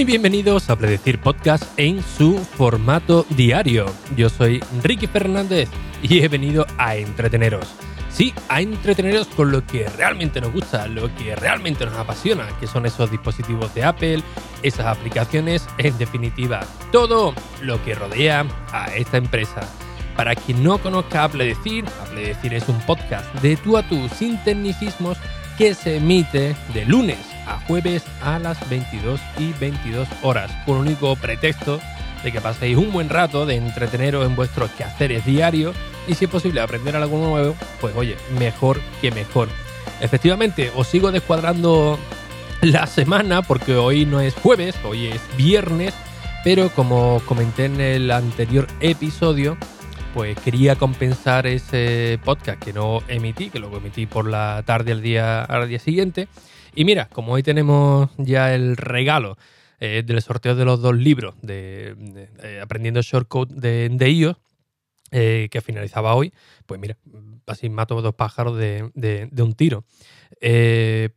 Muy bienvenidos a Predecir Podcast en su formato diario. Yo soy Ricky Fernández y he venido a entreteneros. Sí, a entreteneros con lo que realmente nos gusta, lo que realmente nos apasiona, que son esos dispositivos de Apple, esas aplicaciones, en definitiva, todo lo que rodea a esta empresa. Para quien no conozca Apple Decir, Apple Decir es un podcast de tú a tú sin tecnicismos que se emite de lunes a jueves a las 22 y 22 horas, con único pretexto de que paséis un buen rato de entreteneros en vuestros quehaceres diarios y si es posible aprender algo nuevo, pues oye, mejor que mejor. Efectivamente, os sigo descuadrando la semana porque hoy no es jueves, hoy es viernes, pero como comenté en el anterior episodio, pues quería compensar ese podcast que no emití, que lo emití por la tarde al día, al día siguiente. Y mira, como hoy tenemos ya el regalo eh, del sorteo de los dos libros de, eh, Aprendiendo Shortcode de, de iOS, eh, que finalizaba hoy, pues mira, así mato dos pájaros de, un tiro.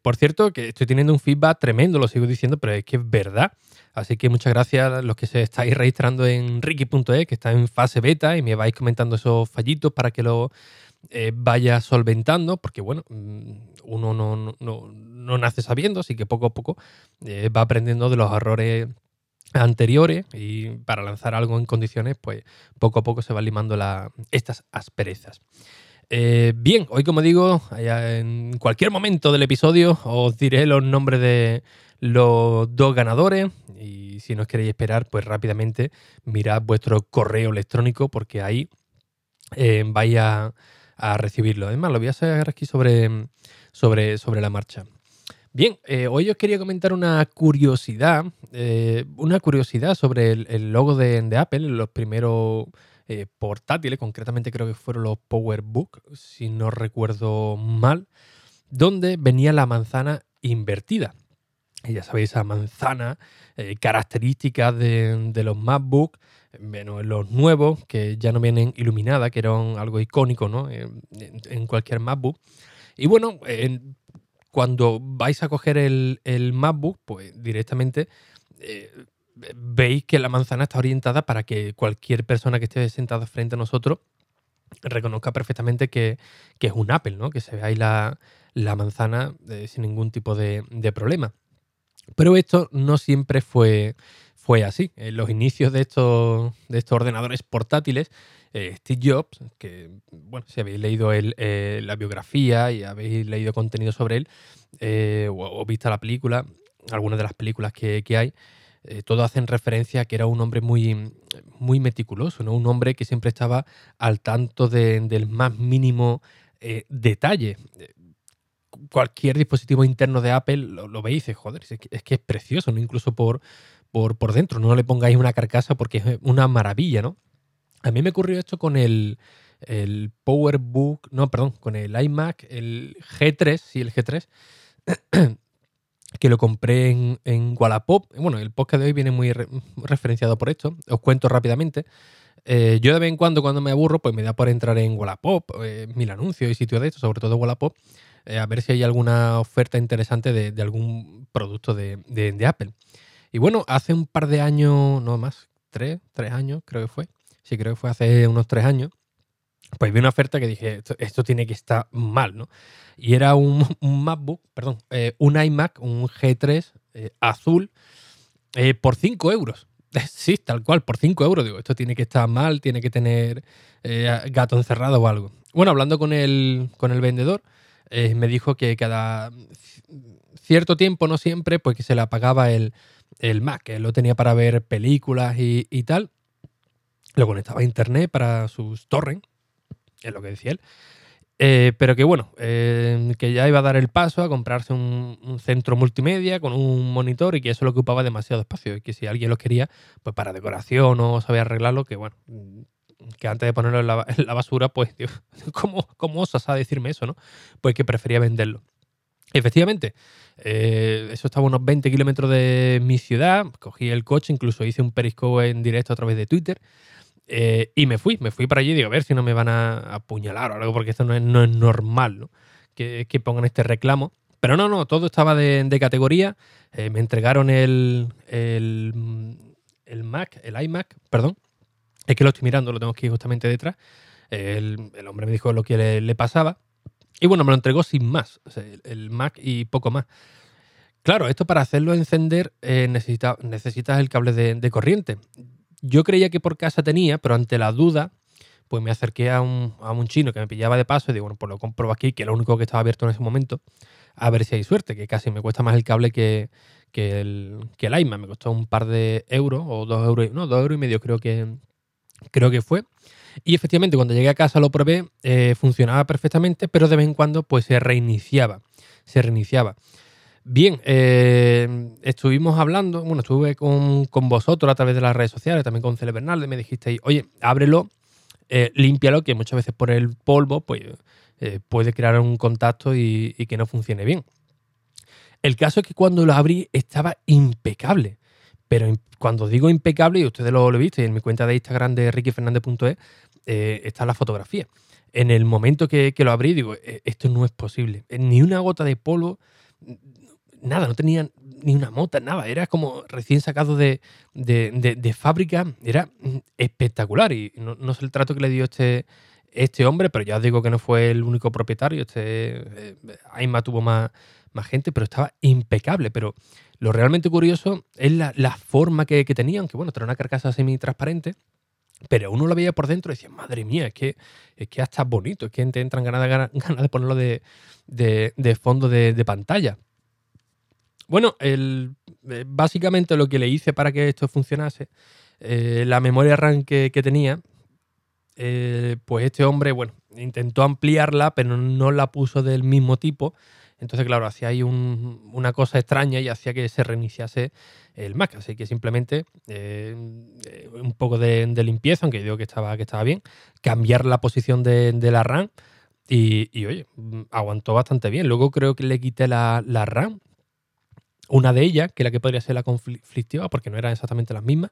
por cierto, que estoy teniendo un feedback tremendo, lo sigo diciendo, pero es que es verdad. Así que muchas gracias a los que se estáis registrando en ricky.e, que está en fase beta, y me vais comentando esos fallitos para que lo vaya solventando, porque bueno, mm, uno no, no, nace sabiendo, así que poco a poco va aprendiendo de los errores anteriores y para lanzar algo en condiciones, pues poco a poco se van limando estas asperezas. Eh, bien, hoy como digo, en cualquier momento del episodio os diré los nombres de los dos ganadores y si no queréis esperar, pues rápidamente mirad vuestro correo electrónico porque ahí eh, vais a, recibirlo. Además, lo voy a hacer aquí sobre, sobre, sobre la marcha. Bien, eh, hoy os quería comentar una curiosidad, eh, una curiosidad sobre el, logo de, Apple, los primeros eh, portátiles, concretamente creo que fueron los PowerBook, si no recuerdo mal, donde venía la manzana invertida. Y ya sabéis, esa manzana característica de, los MacBook, bueno, los nuevos, que ya no vienen iluminadas, que eran algo icónico ¿no? en, en cualquier MacBook. Y bueno, en, cuando vais a coger el, MacBook, pues directamente eh, veis que la manzana está orientada para que cualquier persona que esté sentada frente a nosotros reconozca perfectamente que, es un Apple, ¿no? Que se vea ahí la, manzana eh, sin ningún tipo de, problema. Pero esto no siempre fue, fue así. En los inicios de estos, de estos ordenadores portátiles, eh, Steve Jobs, que, bueno, si habéis leído eh, la biografía y habéis leído contenido sobre él, eh, o, visto la película, algunas de las películas que, hay, todo hacen referencia a que era un hombre muy, muy meticuloso, ¿no? Un hombre que siempre estaba al tanto del más mínimo detalle cualquier dispositivo interno de Apple lo, veis y dices, joder, es que, es precioso, ¿no? Incluso por, por, por, dentro, no le pongáis una carcasa porque es una maravilla, ¿no? A mí me ocurrió esto con el, PowerBook, no, perdón, con el iMac, el G3, sí, el G3, que lo compré en, en Wallapop. Bueno, el podcast de hoy viene muy referenciado por esto. Os cuento rápidamente. Eh, yo de vez en cuando, cuando me aburro, pues me da por entrar en Wallapop, eh, mil anuncios y sitios de esto, sobre todo Wallapop, eh, a ver si hay alguna oferta interesante de, algún producto de, de, Apple. Y bueno, hace un par de años, no más, tres, tres años creo que fue, sí creo que fue hace unos tres años, pues vi una oferta que dije, esto, tiene que estar mal, ¿no? Y era un, MacBook, perdón, eh, un iMac, un G3 eh, azul, eh, por 5 euros. Sí, tal cual, por 5 euros. Digo, esto tiene que estar mal, tiene que tener gato encerrado o algo. Bueno, hablando con el, con el vendedor, me dijo que cada cierto tiempo, no siempre, pues que se le apagaba el, el Mac, que lo tenía para ver películas y, y tal lo conectaba a internet para sus torrents, es lo que decía él. Eh, pero que bueno, eh, que ya iba a dar el paso a comprarse un, centro multimedia con un monitor y que eso lo ocupaba demasiado espacio y que si alguien lo quería, pues para decoración o sabía arreglarlo, que bueno, que antes de ponerlo en la, basura, pues, ¿cómo, ¿cómo, osas a decirme eso, no? Pues que prefería venderlo. Efectivamente, eh, eso estaba a unos 20 kilómetros de mi ciudad, cogí el coche, incluso hice un periscope en directo a través de Twitter eh, y me fui, me fui para allí digo, a ver si no me van a apuñalar o algo, porque esto no es, no es normal, ¿no? Que, pongan este reclamo. Pero no, no, todo estaba de, categoría. Eh, me entregaron el, el, el, Mac, el iMac, perdón. Es que lo estoy mirando, lo tengo aquí justamente detrás. El, hombre me dijo lo que le, pasaba. Y bueno, me lo entregó sin más. el Mac y poco más. Claro, esto para hacerlo encender eh, necesitas el cable de, corriente. Yo creía que por casa tenía, pero ante la duda, pues me acerqué a un, chino que me pillaba de paso y digo, bueno, pues lo compro aquí, que era lo único que estaba abierto en ese momento, a ver si hay suerte, que casi me cuesta más el cable que, el, que el iMac. Me costó un par de euros o dos euros, no, dos euros y medio creo que, creo que fue. Y efectivamente, cuando llegué a casa lo probé, eh, funcionaba perfectamente, pero de vez en cuando pues se reiniciaba. Se reiniciaba. Bien, eh, estuvimos hablando, bueno, estuve con, vosotros a través de las redes sociales, también con Cele Bernal, me dijisteis, oye, ábrelo, eh, límpialo, que muchas veces por el polvo pues, eh, puede crear un contacto y, que no funcione bien. El caso es que cuando lo abrí estaba impecable, pero cuando digo impecable, y ustedes lo, lo visto, en mi cuenta de Instagram de rickyfernandez.es eh, está la fotografía. En el momento que, que lo abrí, digo, esto no es posible. Ni una gota de polvo nada, no tenía ni una mota, nada. Era como recién sacado de, fábrica. Era espectacular. Y no, sé el trato que le dio este, este hombre, pero ya os digo que no fue el único propietario. Este eh, Aima tuvo más, más gente, pero estaba impecable. Pero lo realmente curioso es la, forma que, tenía, aunque bueno, era una carcasa semi-transparente. Pero uno lo veía por dentro y decía, madre mía, es que, es que hasta bonito, es que entran ganas, ganas de ponerlo de, fondo de, pantalla. Bueno, el, eh, básicamente lo que le hice para que esto funcionase, eh, la memoria RAM que, tenía, eh, pues este hombre, bueno, intentó ampliarla, pero no la puso del mismo tipo. Entonces, claro, hacía ahí una cosa extraña y hacía que se reiniciase el Mac. Así que simplemente un poco de, limpieza, aunque digo que estaba, que estaba bien, cambiar la posición de, la RAM y, oye, aguantó bastante bien. Luego creo que le quité la, la RAM una de ellas, que la que podría ser la conflictiva, porque no eran exactamente las mismas.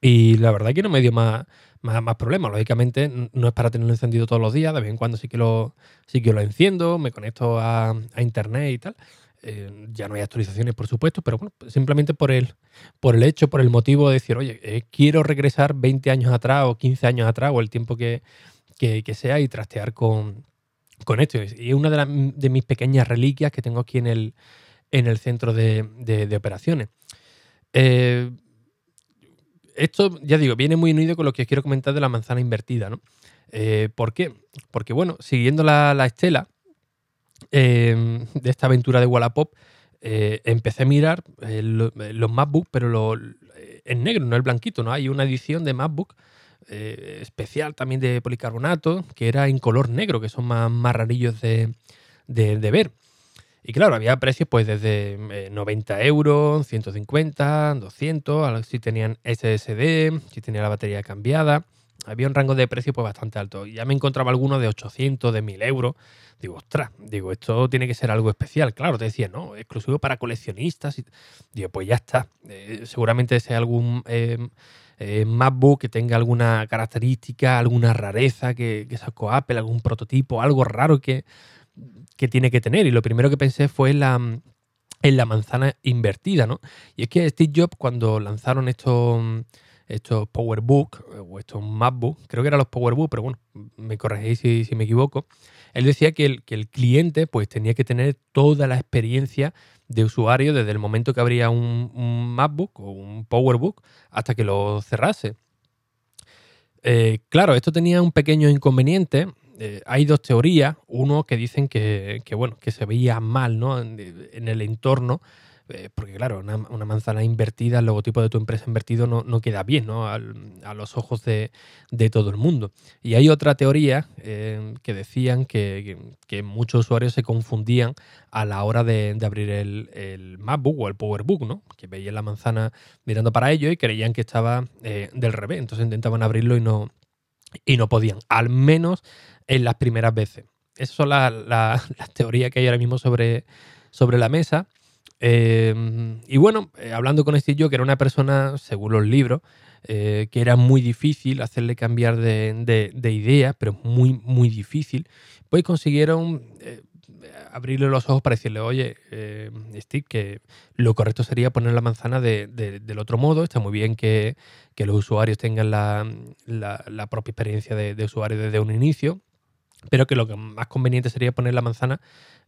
Y la verdad es que no me dio más, más, problemas. Lógicamente, no es para tenerlo encendido todos los días. De vez en cuando sí que lo, sí que lo enciendo, me conecto a, internet y tal. Eh, ya no hay actualizaciones, por supuesto, pero bueno, simplemente por el, por el hecho, por el motivo de decir, oye, eh, quiero regresar 20 años atrás o 15 años atrás o el tiempo que, sea y trastear con, con esto. Y es una de, de mis pequeñas reliquias que tengo aquí en el, en el centro de, operaciones. Eh, esto, ya digo, viene muy unido con lo que quiero comentar de la manzana invertida, ¿no? Eh, ¿Por qué? Porque, bueno, siguiendo la, estela em, de esta aventura de Wallapop, eh, empecé a mirar los MacBook, pero lo, en negro, no el blanquito, ¿no? Hay una edición de MacBook especial también de policarbonato, que era en color negro, que son más, más rarillos de, de ver. Y claro, había precios pues desde 90 eh, euros, 150, 200, si tenían SSD, si tenía la batería cambiada. Había un rango de precios pues bastante alto. Ya me encontraba algunos de 800, de 1000 euros. Digo, ostras, digo, esto tiene que ser algo especial. Claro, te decía, no, exclusivo para coleccionistas. Digo, pues ya está. Eh, seguramente sea algún em, eh, MacBook que tenga alguna característica, alguna rareza que, que sacó Apple, algún prototipo, algo raro que, que tiene que tener. Y lo primero que pensé fue la, en la manzana invertida, ¿no? Y es que Steve Jobs, cuando lanzaron estos, estos PowerBook o estos MacBook, creo que eran los PowerBook, pero bueno, me corregís si, si me equivoco, él decía que el, que el, cliente pues tenía que tener toda la experiencia de usuario desde el momento que abría un, un MacBook o un PowerBook hasta que lo cerrase. Eh, claro, esto tenía un pequeño inconveniente eh, hay dos teorías. Uno que dicen que, bueno, que se veía mal ¿no? en, el entorno, eh, porque claro, una, manzana invertida, el logotipo de tu empresa invertido no, queda bien ¿no? a los ojos de, todo el mundo. Y hay otra teoría eh, que decían que, muchos usuarios se confundían a la hora de, abrir el, MacBook o el PowerBook, ¿no? que veían la manzana mirando para ellos y creían que estaba del revés. Entonces intentaban abrirlo y no, y no podían. Al menos en las primeras veces. Esas son las teorías que hay ahora mismo sobre, sobre la mesa. Em, y bueno, eh, hablando con este yo, que era una persona, según los libros, eh, que era muy difícil hacerle cambiar de, de, idea, pero muy, muy difícil, pues consiguieron eh, abrirle los ojos para decirle, oye, eh, Steve, que lo correcto sería poner la manzana del otro modo. Está muy bien que, los usuarios tengan la, propia experiencia de, usuario desde un inicio, pero que lo que más conveniente sería poner la manzana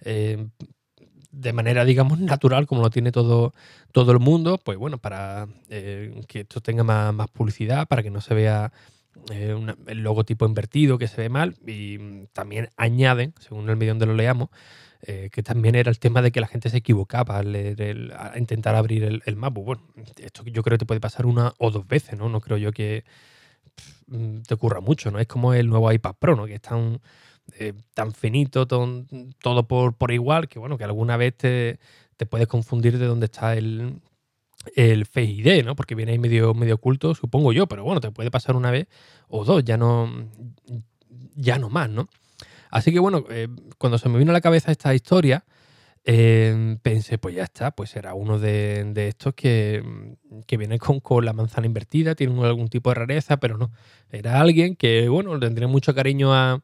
eh, de manera, digamos, natural, como lo tiene todo, todo el mundo, pues bueno, para eh, que esto tenga más, más publicidad, para que no se vea eh, el logotipo invertido que se ve mal y también añaden, según el medio donde lo leamos, que también era el tema de que la gente se equivocaba al, intentar abrir el, el, Bueno, esto yo creo que te puede pasar una o dos veces, ¿no? No creo yo que te ocurra mucho, ¿no? Es como el nuevo iPad Pro, ¿no? Que es tan, eh, finito, todo por, igual, que bueno, que alguna vez te, te puedes confundir de dónde está el, el Face ID, ¿no? Porque viene ahí medio, medio oculto, supongo yo, pero bueno, te puede pasar una vez o dos, ya no, ya no más, ¿no? Así que bueno, eh, cuando se me vino a la cabeza esta historia, eh, pensé, pues ya está, pues era uno de, estos que, que viene con, con, la manzana invertida, tiene algún tipo de rareza, pero no, era alguien que, bueno, tendría mucho cariño a,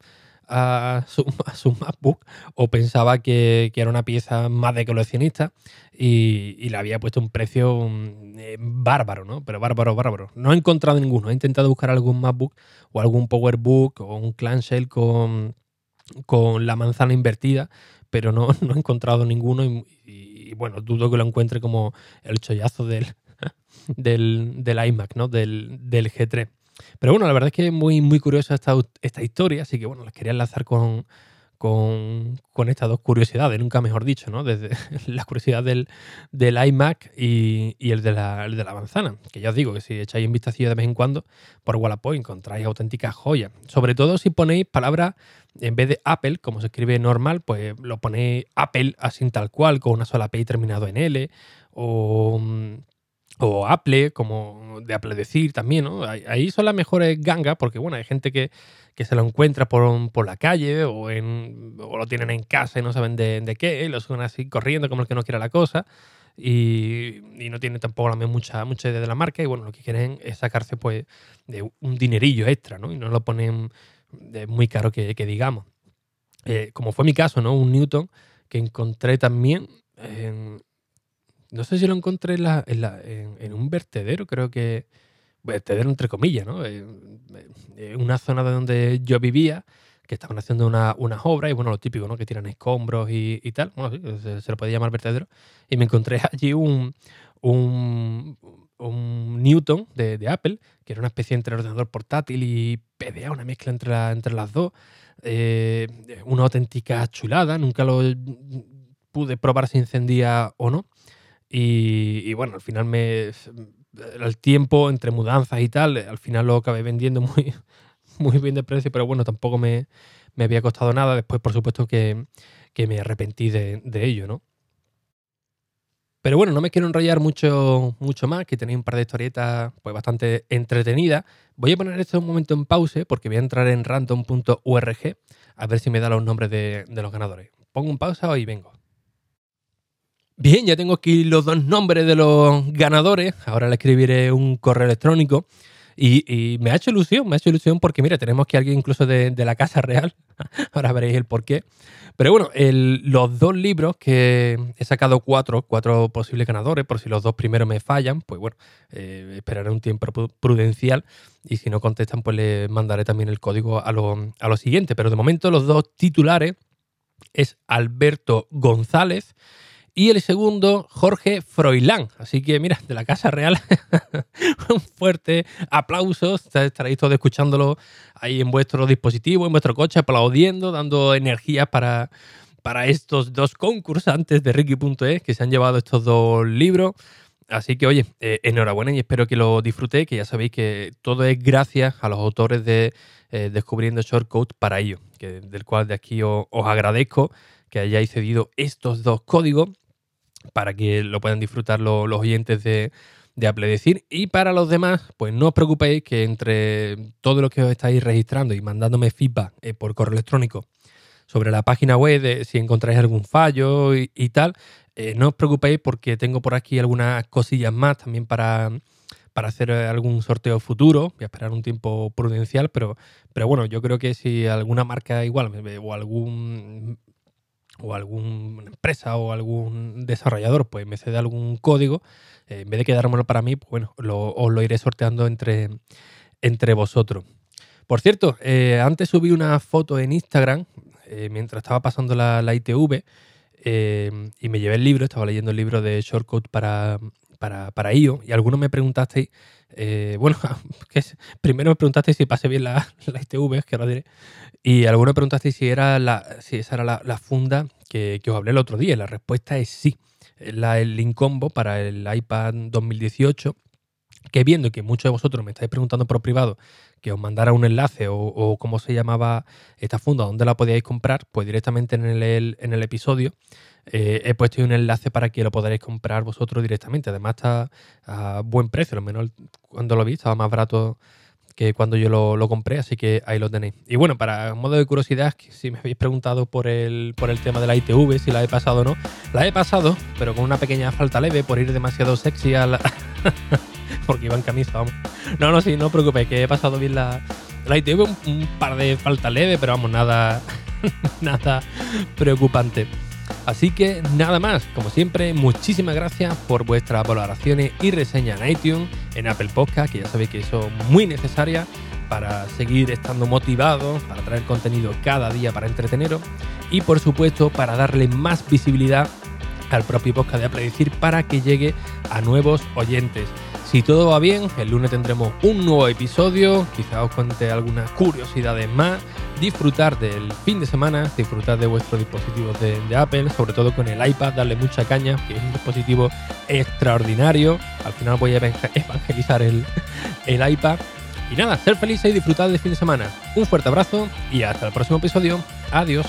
a su, MacBook o pensaba que, era una pieza más de coleccionista y, le había puesto un precio mm, eh, bárbaro, ¿no? Pero bárbaro, bárbaro. No he encontrado ninguno. He intentado buscar algún MacBook o algún PowerBook o un clamshell con, con la manzana invertida, pero no, no he encontrado ninguno y, bueno, dudo que lo encuentre como el chollazo del, del, del iMac, ¿no? Del, del G3. Pero bueno, la verdad es que es muy, muy curiosa esta, esta historia, así que bueno, les quería enlazar con, con, estas dos curiosidades, nunca mejor dicho, ¿no? Desde la curiosidad del, iMac y, el, de la, manzana. Que ya os digo que si echáis un vistacillo de vez en cuando por Wallapop encontráis auténticas joyas. Sobre todo si ponéis palabras, en vez de Apple, como se escribe normal, pues lo ponéis Apple así tal cual, con una sola P terminado en L, o o Apple, como de Apple decir también, ¿no? Ahí son las mejores gangas, porque bueno, hay gente que, se lo encuentra por, por, la calle o, en, o lo tienen en casa y no saben de, qué, y lo suben así corriendo como el que no quiera la cosa. Y, no tienen tampoco la mucha, mucha idea de la marca y bueno, lo que quieren es sacarse pues de un dinerillo extra, ¿no? Y no lo ponen de muy caro que, digamos. Eh, como fue mi caso, ¿no? Un Newton que encontré también en, no sé si lo encontré en, un vertedero, creo que. Vertedero entre comillas, ¿no? En, una zona de donde yo vivía, que estaban haciendo una, unas obras, y bueno, lo típico, ¿no? Que tiran escombros y, tal. Bueno, sí, se, lo podía llamar vertedero. Y me encontré allí un, un, Newton de, Apple, que era una especie entre ordenador portátil y PDA, una mezcla entre, entre las dos. Eh, una auténtica chulada, nunca lo pude probar si encendía o no. Y, bueno, al final me. El tiempo entre mudanzas y tal, al final lo acabé vendiendo muy, muy bien de precio, pero bueno, tampoco me, había costado nada. Después, por supuesto, que, me arrepentí de, ello, ¿no? Pero bueno, no me quiero enrollar mucho, mucho más, que tenéis un par de historietas pues, bastante entretenidas. Voy a poner esto un momento en pause porque voy a entrar en random.org a ver si me da los nombres de, de los ganadores. Pongo un pausa y vengo. Bien, ya tengo aquí los dos nombres de los ganadores. Ahora le escribiré un correo electrónico. Y, me ha hecho ilusión, me ha hecho ilusión porque, mira, tenemos aquí alguien incluso de, la Casa Real. Ahora veréis el porqué. Pero bueno, los dos libros que he sacado cuatro, cuatro posibles ganadores, por si los dos primeros me fallan, pues bueno, eh, esperaré un tiempo prudencial y si no contestan, pues les mandaré también el código a lo, a lo siguiente. Pero de momento los dos titulares es Alberto González y el segundo, Jorge Froilán. Así que mira, de la Casa Real, un fuerte aplauso. Estaréis todos escuchándolo ahí en vuestro dispositivo, en vuestro coche, aplaudiendo, dando energía para, para estos dos concursantes de Ricky.es que se han llevado estos dos libros. Así que, oye, eh, enhorabuena y espero que lo disfrutéis, que ya sabéis que todo es gracias a los autores de eh, Descubriendo Shortcode para ello, del cual de aquí os agradezco que hayáis cedido estos dos códigos para que lo puedan disfrutar los, oyentes de, Decir. Y para los demás, pues no os preocupéis que entre todo lo que os estáis registrando y mandándome feedback eh, por correo electrónico sobre la página web, si encontráis algún fallo y, tal, eh, no os preocupéis porque tengo por aquí algunas cosillas más también para, para hacer algún sorteo futuro. Voy a esperar un tiempo prudencial, pero, pero bueno, yo creo que si alguna marca igual o algún o alguna empresa o algún desarrollador pues me cede algún código, eh, en vez de quedármelo para mí, pues bueno, os lo iré sorteando entre, entre vosotros. Por cierto, eh, antes subí una foto en Instagram eh, mientras estaba pasando la, la ITV y me llevé el libro, estaba leyendo el libro de Shortcut para, para, para IO y algunos me preguntasteis, bueno, que primero me preguntasteis si pasé bien la, la ITV, que ahora diré, y algunos me preguntasteis si, era la, si esa era la, funda que, que, os hablé el otro día. Y la respuesta es sí. La, el link combo para el iPad 2018 que viendo que muchos de vosotros me estáis preguntando por privado que os mandara un enlace o, o cómo se llamaba esta funda, dónde la podíais comprar, pues directamente en el, en el episodio eh, he puesto un enlace para que lo podáis comprar vosotros directamente. Además está a buen precio, al menos cuando lo vi estaba más barato que cuando yo lo, lo, compré, así que ahí lo tenéis. Y bueno, para modo de curiosidad, si me habéis preguntado por el, por el tema de la ITV, si la he pasado o no, la he pasado, pero con una pequeña falta leve por ir demasiado sexy a la... porque iba en camisa, vamos. No, no, sí, no os preocupéis, que he pasado bien la, la ITV, un, par de falta leve, pero vamos, nada, nada preocupante. Así que nada más, como siempre, muchísimas gracias por vuestras valoraciones y reseñas en iTunes, en Apple Podcast, que ya sabéis que son muy necesarias para seguir estando motivados, para traer contenido cada día para entreteneros y por supuesto para darle más visibilidad al propio podcast de Apple Decir para que llegue a nuevos oyentes. Si todo va bien, el lunes tendremos un nuevo episodio, quizá os cuente algunas curiosidades más, disfrutar del fin de semana, disfrutar de vuestros dispositivos de, Apple, sobre todo con el iPad, darle mucha caña, que es un dispositivo extraordinario. Al final voy a evangelizar el, el iPad. Y nada, ser felices y disfrutar del fin de semana. Un fuerte abrazo y hasta el próximo episodio. Adiós.